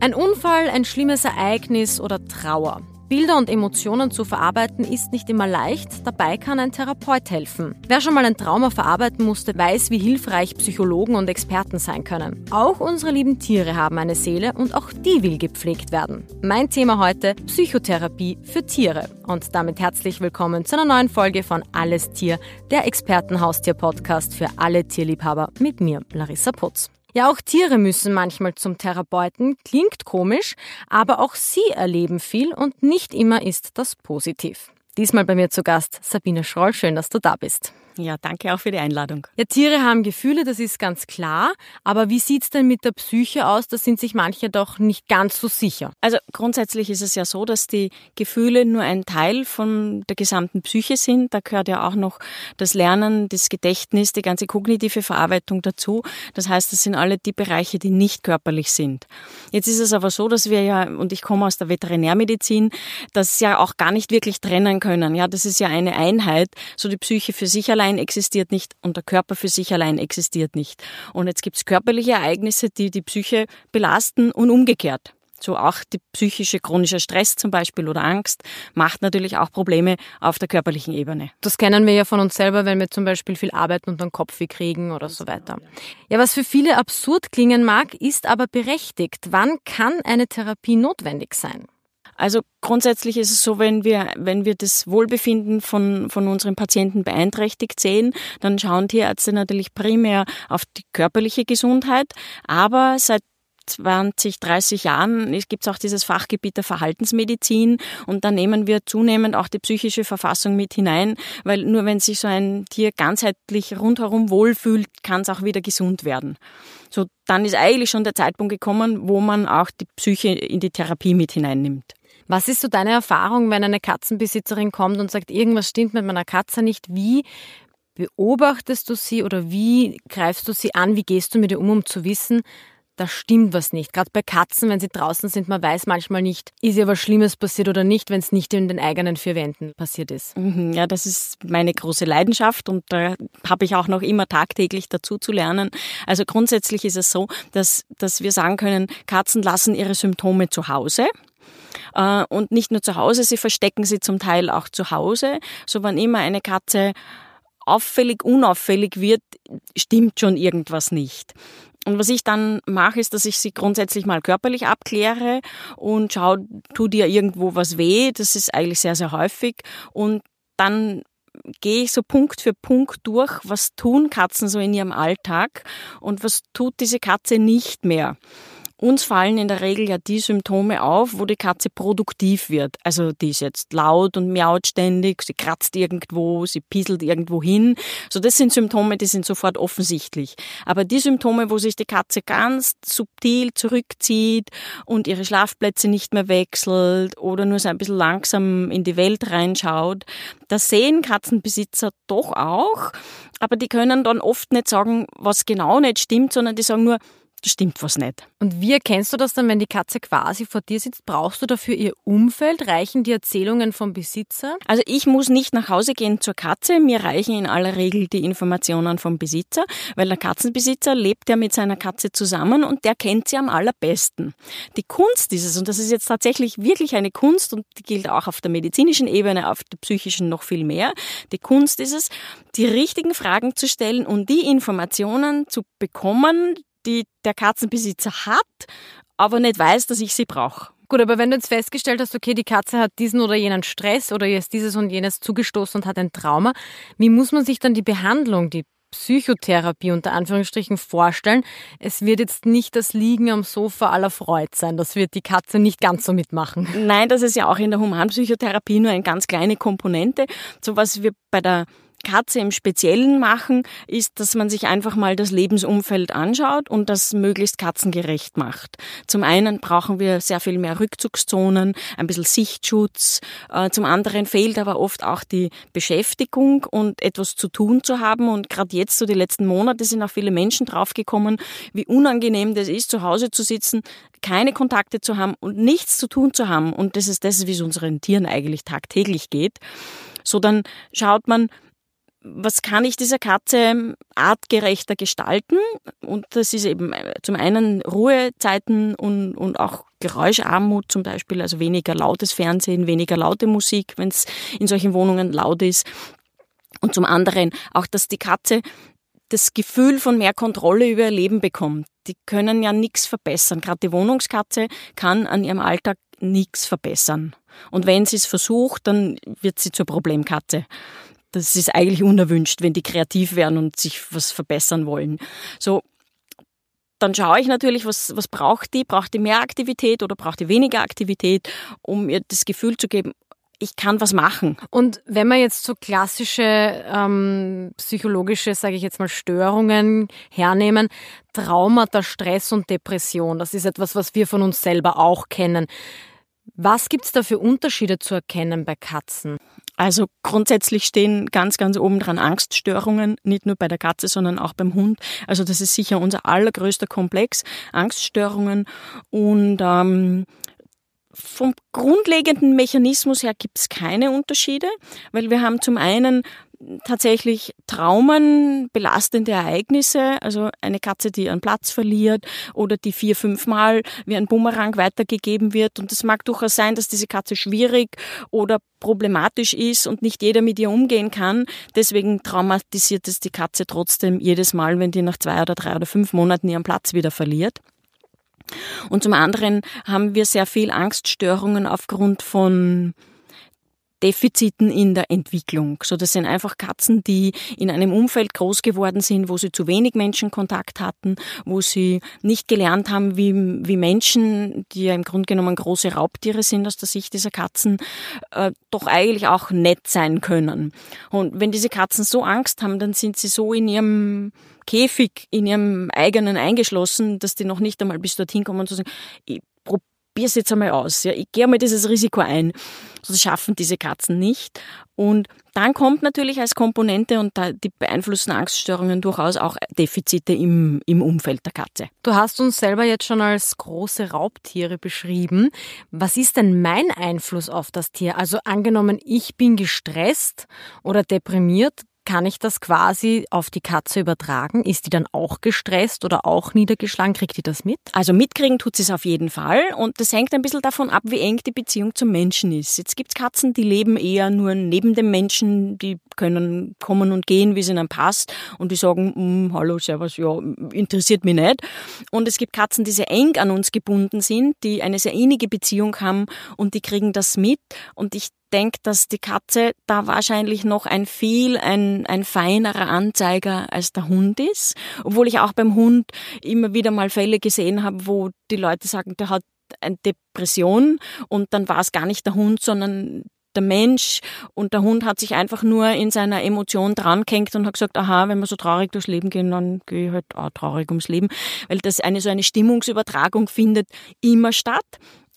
Ein Unfall, ein schlimmes Ereignis oder Trauer. Bilder und Emotionen zu verarbeiten ist nicht immer leicht, dabei kann ein Therapeut helfen. Wer schon mal ein Trauma verarbeiten musste, weiß, wie hilfreich Psychologen und Experten sein können. Auch unsere lieben Tiere haben eine Seele und auch die will gepflegt werden. Mein Thema heute Psychotherapie für Tiere. Und damit herzlich willkommen zu einer neuen Folge von Alles Tier, der Expertenhaustier-Podcast für alle Tierliebhaber mit mir, Larissa Putz. Ja, auch Tiere müssen manchmal zum Therapeuten, klingt komisch, aber auch sie erleben viel und nicht immer ist das positiv. Diesmal bei mir zu Gast Sabine Schroll, schön, dass du da bist. Ja, danke auch für die Einladung. Ja, Tiere haben Gefühle, das ist ganz klar. Aber wie sieht's denn mit der Psyche aus? Da sind sich manche doch nicht ganz so sicher. Also grundsätzlich ist es ja so, dass die Gefühle nur ein Teil von der gesamten Psyche sind. Da gehört ja auch noch das Lernen, das Gedächtnis, die ganze kognitive Verarbeitung dazu. Das heißt, das sind alle die Bereiche, die nicht körperlich sind. Jetzt ist es aber so, dass wir ja, und ich komme aus der Veterinärmedizin, das ja auch gar nicht wirklich trennen können. Ja, das ist ja eine Einheit, so die Psyche für sich allein allein existiert nicht und der Körper für sich allein existiert nicht. Und jetzt gibt es körperliche Ereignisse, die die Psyche belasten und umgekehrt. So auch die psychische chronische Stress zum Beispiel oder Angst macht natürlich auch Probleme auf der körperlichen Ebene. Das kennen wir ja von uns selber, wenn wir zum Beispiel viel arbeiten und dann Kopfweh kriegen oder so weiter. Ja, was für viele absurd klingen mag, ist aber berechtigt. Wann kann eine Therapie notwendig sein? Also grundsätzlich ist es so, wenn wir, wenn wir das Wohlbefinden von, von unseren Patienten beeinträchtigt sehen, dann schauen Tierärzte natürlich primär auf die körperliche Gesundheit. Aber seit 20, 30 Jahren gibt es auch dieses Fachgebiet der Verhaltensmedizin und da nehmen wir zunehmend auch die psychische Verfassung mit hinein, weil nur wenn sich so ein Tier ganzheitlich rundherum wohlfühlt, kann es auch wieder gesund werden. So, dann ist eigentlich schon der Zeitpunkt gekommen, wo man auch die Psyche in die Therapie mit hineinnimmt. Was ist so deine Erfahrung, wenn eine Katzenbesitzerin kommt und sagt, irgendwas stimmt mit meiner Katze nicht? Wie beobachtest du sie oder wie greifst du sie an? Wie gehst du mit ihr um, um zu wissen, da stimmt was nicht. Gerade bei Katzen, wenn sie draußen sind, man weiß manchmal nicht, ist ihr was Schlimmes passiert oder nicht, wenn es nicht in den eigenen vier Wänden passiert ist. Mhm, ja, das ist meine große Leidenschaft und da habe ich auch noch immer tagtäglich dazu zu lernen. Also grundsätzlich ist es so, dass, dass wir sagen können, Katzen lassen ihre Symptome zu Hause. Äh, und nicht nur zu Hause, sie verstecken sie zum Teil auch zu Hause. So wann immer eine Katze auffällig, unauffällig wird, stimmt schon irgendwas nicht. Und was ich dann mache, ist, dass ich sie grundsätzlich mal körperlich abkläre und schaue, tut ihr irgendwo was weh? Das ist eigentlich sehr, sehr häufig. Und dann gehe ich so Punkt für Punkt durch, was tun Katzen so in ihrem Alltag und was tut diese Katze nicht mehr. Uns fallen in der Regel ja die Symptome auf, wo die Katze produktiv wird. Also die ist jetzt laut und miaut ständig, sie kratzt irgendwo, sie pieselt irgendwo hin. So das sind Symptome, die sind sofort offensichtlich. Aber die Symptome, wo sich die Katze ganz subtil zurückzieht und ihre Schlafplätze nicht mehr wechselt oder nur so ein bisschen langsam in die Welt reinschaut, das sehen Katzenbesitzer doch auch. Aber die können dann oft nicht sagen, was genau nicht stimmt, sondern die sagen nur, da stimmt was nicht. Und wie erkennst du das dann, wenn die Katze quasi vor dir sitzt? Brauchst du dafür ihr Umfeld? Reichen die Erzählungen vom Besitzer? Also ich muss nicht nach Hause gehen zur Katze. Mir reichen in aller Regel die Informationen vom Besitzer, weil der Katzenbesitzer lebt ja mit seiner Katze zusammen und der kennt sie am allerbesten. Die Kunst ist es, und das ist jetzt tatsächlich wirklich eine Kunst und die gilt auch auf der medizinischen Ebene, auf der psychischen noch viel mehr. Die Kunst ist es, die richtigen Fragen zu stellen und die Informationen zu bekommen, die der Katzenbesitzer hat, aber nicht weiß, dass ich sie brauche. Gut, aber wenn du jetzt festgestellt hast, okay, die Katze hat diesen oder jenen Stress oder ihr ist dieses und jenes zugestoßen und hat ein Trauma, wie muss man sich dann die Behandlung, die Psychotherapie unter Anführungsstrichen vorstellen. Es wird jetzt nicht das Liegen am Sofa aller Freud sein. Das wird die Katze nicht ganz so mitmachen. Nein, das ist ja auch in der Humanpsychotherapie nur eine ganz kleine Komponente. So was wir bei der Katze im Speziellen machen, ist, dass man sich einfach mal das Lebensumfeld anschaut und das möglichst katzengerecht macht. Zum einen brauchen wir sehr viel mehr Rückzugszonen, ein bisschen Sichtschutz. Äh, zum anderen fehlt aber oft auch die Beschäftigung und etwas zu tun zu haben. Und gerade jetzt, so die letzten Monate, sind auch viele Menschen draufgekommen, wie unangenehm das ist, zu Hause zu sitzen, keine Kontakte zu haben und nichts zu tun zu haben. Und das ist das, wie es unseren Tieren eigentlich tagtäglich geht. So dann schaut man, was kann ich dieser Katze artgerechter gestalten? Und das ist eben äh, zum einen Ruhezeiten und, und auch Geräuscharmut zum Beispiel, also weniger lautes Fernsehen, weniger laute Musik, wenn es in solchen Wohnungen laut ist. Und zum anderen auch, dass die Katze das Gefühl von mehr Kontrolle über ihr Leben bekommt. Die können ja nichts verbessern. Gerade die Wohnungskatze kann an ihrem Alltag nichts verbessern. Und wenn sie es versucht, dann wird sie zur Problemkatze. Das ist eigentlich unerwünscht, wenn die kreativ werden und sich was verbessern wollen. So, dann schaue ich natürlich, was, was braucht die? Braucht die mehr Aktivität oder braucht die weniger Aktivität, um ihr das Gefühl zu geben, ich kann was machen. Und wenn man jetzt so klassische ähm, psychologische, sage ich jetzt mal, Störungen hernehmen, Traumata, Stress und Depression, das ist etwas, was wir von uns selber auch kennen. Was gibt es da für Unterschiede zu erkennen bei Katzen? Also grundsätzlich stehen ganz, ganz oben dran Angststörungen, nicht nur bei der Katze, sondern auch beim Hund. Also das ist sicher unser allergrößter Komplex, Angststörungen. Und ähm, vom grundlegenden Mechanismus her gibt es keine Unterschiede, weil wir haben zum einen tatsächlich Traumen, belastende Ereignisse, also eine Katze, die ihren Platz verliert oder die vier, fünf Mal wie ein Bumerang weitergegeben wird. Und es mag durchaus sein, dass diese Katze schwierig oder problematisch ist und nicht jeder mit ihr umgehen kann. Deswegen traumatisiert es die Katze trotzdem jedes Mal, wenn die nach zwei oder drei oder fünf Monaten ihren Platz wieder verliert. Und zum anderen haben wir sehr viel Angststörungen aufgrund von Defiziten in der Entwicklung. So, das sind einfach Katzen, die in einem Umfeld groß geworden sind, wo sie zu wenig Menschenkontakt hatten, wo sie nicht gelernt haben, wie, wie Menschen, die ja im Grunde genommen große Raubtiere sind aus der Sicht dieser Katzen, äh, doch eigentlich auch nett sein können. Und wenn diese Katzen so Angst haben, dann sind sie so in ihrem Käfig, in ihrem eigenen eingeschlossen, dass die noch nicht einmal bis dorthin kommen und zu sagen, ich probier's jetzt einmal aus. Ja, ich gehe einmal dieses Risiko ein. Das schaffen diese Katzen nicht. Und dann kommt natürlich als Komponente und die beeinflussen Angststörungen durchaus auch Defizite im, im Umfeld der Katze. Du hast uns selber jetzt schon als große Raubtiere beschrieben. Was ist denn mein Einfluss auf das Tier? Also angenommen, ich bin gestresst oder deprimiert, kann ich das quasi auf die Katze übertragen? Ist die dann auch gestresst oder auch niedergeschlagen? Kriegt die das mit? Also mitkriegen tut sie es auf jeden Fall und das hängt ein bisschen davon ab, wie eng die Beziehung zum Menschen ist. Jetzt gibt es Katzen, die leben eher nur neben dem Menschen, die können kommen und gehen, wie es ihnen passt und die sagen, hm, hallo, servus, ja, interessiert mich nicht. Und es gibt Katzen, die sehr eng an uns gebunden sind, die eine sehr innige Beziehung haben und die kriegen das mit und ich denke, dass die Katze da wahrscheinlich noch ein viel, ein, ein feinerer Anzeiger als der Hund ist. Obwohl ich auch beim Hund immer wieder mal Fälle gesehen habe, wo die Leute sagen, der hat eine Depression und dann war es gar nicht der Hund, sondern der Mensch und der Hund hat sich einfach nur in seiner Emotion dran gehängt und hat gesagt, aha, wenn wir so traurig durchs Leben gehen, dann gehe ich halt auch traurig ums Leben, weil das eine so eine Stimmungsübertragung findet immer statt.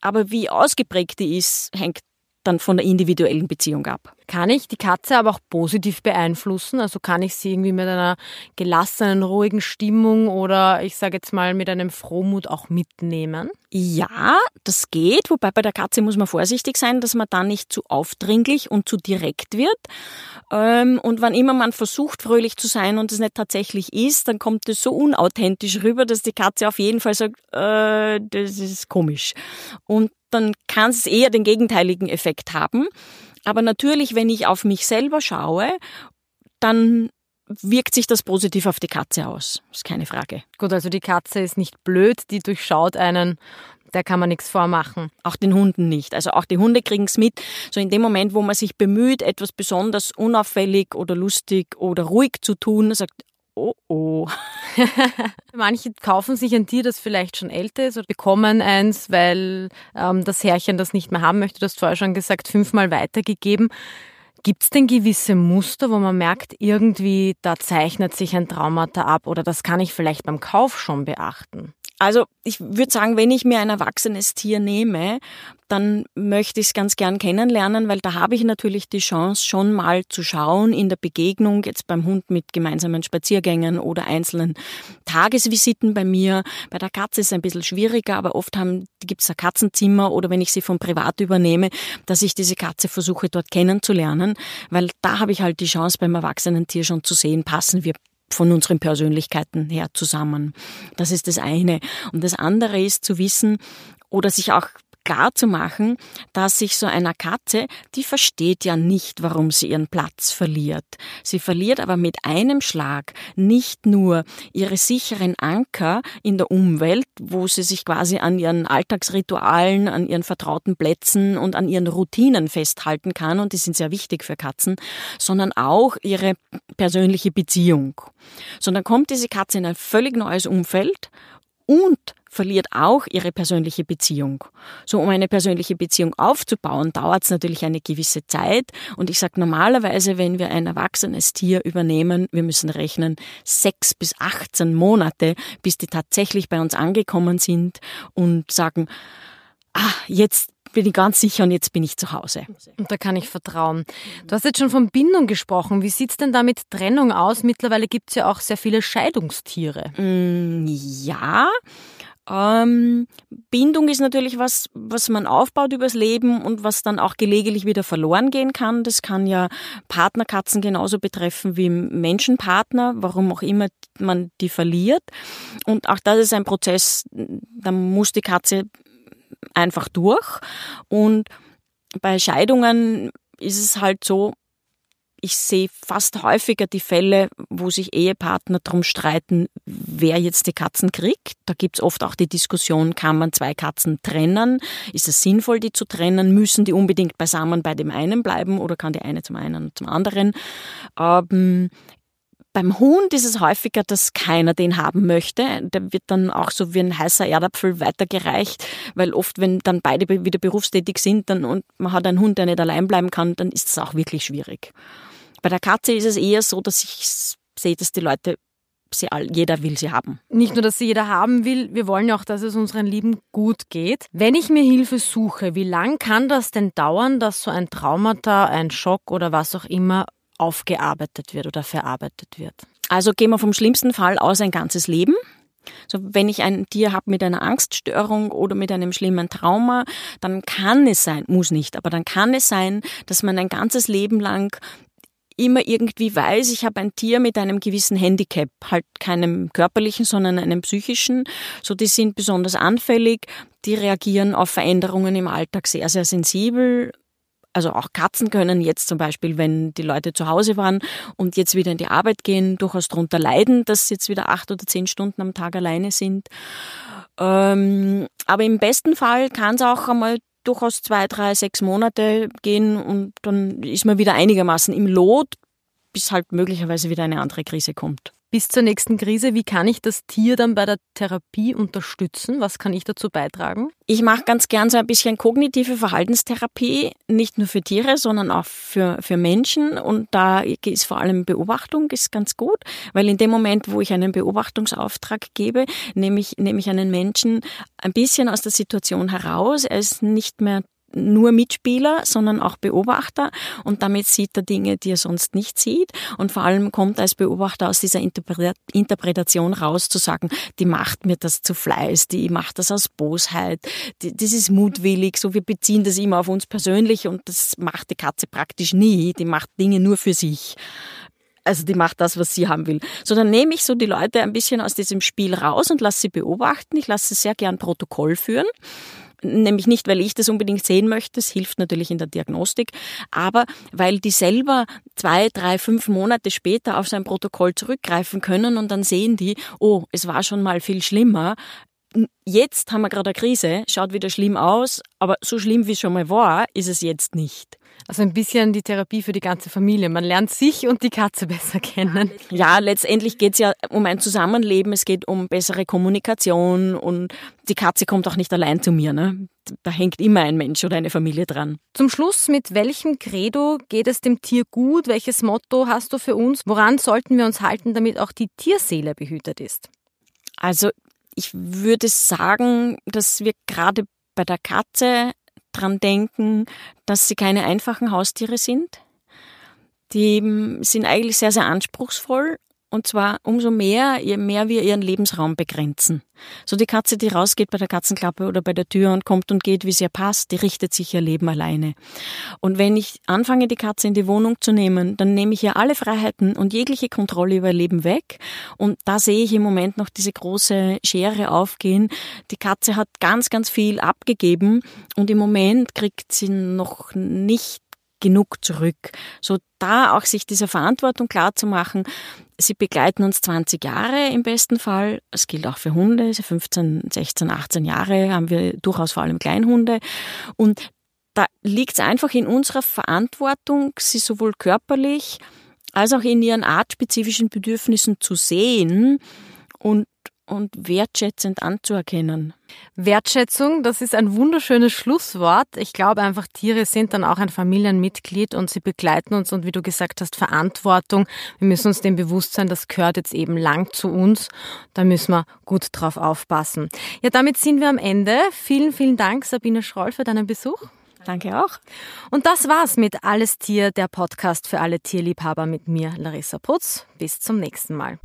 Aber wie ausgeprägt die ist, hängt dann von der individuellen Beziehung ab. Kann ich die Katze aber auch positiv beeinflussen? Also kann ich sie irgendwie mit einer gelassenen, ruhigen Stimmung oder ich sage jetzt mal mit einem Frohmut auch mitnehmen? Ja, das geht, wobei bei der Katze muss man vorsichtig sein, dass man da nicht zu aufdringlich und zu direkt wird. Ähm, und wann immer man versucht, fröhlich zu sein und es nicht tatsächlich ist, dann kommt es so unauthentisch rüber, dass die Katze auf jeden Fall sagt, äh, das ist komisch. Und dann kann es eher den gegenteiligen Effekt haben. Aber natürlich, wenn ich auf mich selber schaue, dann wirkt sich das positiv auf die Katze aus. Ist keine Frage. Gut, also die Katze ist nicht blöd, die durchschaut einen. Da kann man nichts vormachen. Auch den Hunden nicht. Also auch die Hunde kriegen es mit. So in dem Moment, wo man sich bemüht, etwas besonders unauffällig oder lustig oder ruhig zu tun, sagt, oh oh. Manche kaufen sich ein Tier, das vielleicht schon älter ist oder bekommen eins, weil ähm, das Herrchen das nicht mehr haben möchte. Du hast vorher schon gesagt, fünfmal weitergegeben. Gibt es denn gewisse Muster, wo man merkt, irgendwie da zeichnet sich ein Traumata ab oder das kann ich vielleicht beim Kauf schon beachten? Also ich würde sagen, wenn ich mir ein erwachsenes Tier nehme, dann möchte ich es ganz gern kennenlernen, weil da habe ich natürlich die Chance, schon mal zu schauen in der Begegnung, jetzt beim Hund mit gemeinsamen Spaziergängen oder einzelnen Tagesvisiten bei mir. Bei der Katze ist es ein bisschen schwieriger, aber oft gibt es ein Katzenzimmer oder wenn ich sie von privat übernehme, dass ich diese Katze versuche dort kennenzulernen, weil da habe ich halt die Chance beim erwachsenen Tier schon zu sehen, passen wir von unseren Persönlichkeiten her zusammen. Das ist das eine. Und das andere ist zu wissen oder sich auch klar zu machen, dass sich so einer Katze, die versteht ja nicht, warum sie ihren Platz verliert. Sie verliert aber mit einem Schlag nicht nur ihre sicheren Anker in der Umwelt, wo sie sich quasi an ihren Alltagsritualen, an ihren vertrauten Plätzen und an ihren Routinen festhalten kann, und die sind sehr wichtig für Katzen, sondern auch ihre persönliche Beziehung. Sondern kommt diese Katze in ein völlig neues Umfeld und verliert auch ihre persönliche Beziehung. So, um eine persönliche Beziehung aufzubauen, dauert es natürlich eine gewisse Zeit. Und ich sage normalerweise, wenn wir ein erwachsenes Tier übernehmen, wir müssen rechnen sechs bis 18 Monate, bis die tatsächlich bei uns angekommen sind und sagen, ah, jetzt bin ich ganz sicher und jetzt bin ich zu Hause. Und da kann ich vertrauen. Du hast jetzt schon von Bindung gesprochen. Wie sieht es denn da mit Trennung aus? Mittlerweile gibt es ja auch sehr viele Scheidungstiere. Mm, ja, ähm, Bindung ist natürlich was, was man aufbaut übers Leben und was dann auch gelegentlich wieder verloren gehen kann. Das kann ja Partnerkatzen genauso betreffen wie Menschenpartner, warum auch immer man die verliert. Und auch das ist ein Prozess, da muss die Katze einfach durch. Und bei Scheidungen ist es halt so, ich sehe fast häufiger die Fälle, wo sich Ehepartner darum streiten, wer jetzt die Katzen kriegt. Da gibt's oft auch die Diskussion, kann man zwei Katzen trennen? Ist es sinnvoll, die zu trennen? Müssen die unbedingt beisammen bei dem einen bleiben oder kann die eine zum einen und zum anderen? Ähm, beim Hund ist es häufiger, dass keiner den haben möchte. Der wird dann auch so wie ein heißer Erdapfel weitergereicht, weil oft, wenn dann beide wieder berufstätig sind dann, und man hat einen Hund, der nicht allein bleiben kann, dann ist es auch wirklich schwierig. Bei der Katze ist es eher so, dass ich sehe, dass die Leute sie all, jeder will sie haben. Nicht nur, dass sie jeder haben will, wir wollen ja auch, dass es unseren Lieben gut geht. Wenn ich mir Hilfe suche, wie lang kann das denn dauern, dass so ein Traumata, ein Schock oder was auch immer aufgearbeitet wird oder verarbeitet wird? Also gehen wir vom schlimmsten Fall aus ein ganzes Leben. So, wenn ich ein Tier habe mit einer Angststörung oder mit einem schlimmen Trauma, dann kann es sein, muss nicht, aber dann kann es sein, dass man ein ganzes Leben lang immer irgendwie weiß, ich habe ein Tier mit einem gewissen Handicap, halt keinem körperlichen, sondern einem psychischen. So, die sind besonders anfällig, die reagieren auf Veränderungen im Alltag sehr, sehr sensibel. Also auch Katzen können jetzt zum Beispiel, wenn die Leute zu Hause waren und jetzt wieder in die Arbeit gehen, durchaus darunter leiden, dass sie jetzt wieder acht oder zehn Stunden am Tag alleine sind. Ähm, aber im besten Fall kann es auch einmal durchaus zwei, drei, sechs Monate gehen und dann ist man wieder einigermaßen im Lot, bis halt möglicherweise wieder eine andere Krise kommt. Bis zur nächsten Krise, wie kann ich das Tier dann bei der Therapie unterstützen? Was kann ich dazu beitragen? Ich mache ganz gern so ein bisschen kognitive Verhaltenstherapie, nicht nur für Tiere, sondern auch für, für Menschen. Und da ist vor allem Beobachtung ist ganz gut, weil in dem Moment, wo ich einen Beobachtungsauftrag gebe, nehme ich, nehme ich einen Menschen ein bisschen aus der Situation heraus. Er ist nicht mehr nur Mitspieler, sondern auch Beobachter und damit sieht er Dinge, die er sonst nicht sieht und vor allem kommt als Beobachter aus dieser Interpretation raus zu sagen, die macht mir das zu Fleiß, die macht das aus Bosheit, die, das ist mutwillig, so wir beziehen das immer auf uns persönlich und das macht die Katze praktisch nie, die macht Dinge nur für sich also die macht das, was sie haben will. So, dann nehme ich so die Leute ein bisschen aus diesem Spiel raus und lasse sie beobachten. Ich lasse sehr gern Protokoll führen nämlich nicht, weil ich das unbedingt sehen möchte, es hilft natürlich in der Diagnostik, aber weil die selber zwei, drei, fünf Monate später auf sein Protokoll zurückgreifen können und dann sehen die, oh, es war schon mal viel schlimmer, jetzt haben wir gerade eine Krise, schaut wieder schlimm aus, aber so schlimm wie es schon mal war, ist es jetzt nicht. Also ein bisschen die Therapie für die ganze Familie. Man lernt sich und die Katze besser kennen. Ja, letztendlich geht es ja um ein Zusammenleben, es geht um bessere Kommunikation und die Katze kommt auch nicht allein zu mir. Ne? Da hängt immer ein Mensch oder eine Familie dran. Zum Schluss, mit welchem Credo geht es dem Tier gut? Welches Motto hast du für uns? Woran sollten wir uns halten, damit auch die Tierseele behütet ist? Also ich würde sagen, dass wir gerade bei der Katze dran denken, dass sie keine einfachen Haustiere sind. Die sind eigentlich sehr, sehr anspruchsvoll und zwar umso mehr, je mehr wir ihren Lebensraum begrenzen. So die Katze, die rausgeht bei der Katzenklappe oder bei der Tür und kommt und geht, wie es ihr passt, die richtet sich ihr Leben alleine. Und wenn ich anfange, die Katze in die Wohnung zu nehmen, dann nehme ich ihr alle Freiheiten und jegliche Kontrolle über ihr Leben weg. Und da sehe ich im Moment noch diese große Schere aufgehen. Die Katze hat ganz, ganz viel abgegeben und im Moment kriegt sie noch nicht genug zurück. So da auch sich dieser Verantwortung klar zu machen. Sie begleiten uns 20 Jahre im besten Fall. Es gilt auch für Hunde. 15, 16, 18 Jahre haben wir durchaus vor allem Kleinhunde. Und da liegt es einfach in unserer Verantwortung, sie sowohl körperlich als auch in ihren artspezifischen Bedürfnissen zu sehen und und wertschätzend anzuerkennen. Wertschätzung, das ist ein wunderschönes Schlusswort. Ich glaube einfach, Tiere sind dann auch ein Familienmitglied und sie begleiten uns und wie du gesagt hast, Verantwortung. Wir müssen uns dem bewusst sein, das gehört jetzt eben lang zu uns. Da müssen wir gut drauf aufpassen. Ja, damit sind wir am Ende. Vielen, vielen Dank, Sabine Schroll, für deinen Besuch. Danke auch. Und das war's mit Alles Tier, der Podcast für alle Tierliebhaber mit mir, Larissa Putz. Bis zum nächsten Mal.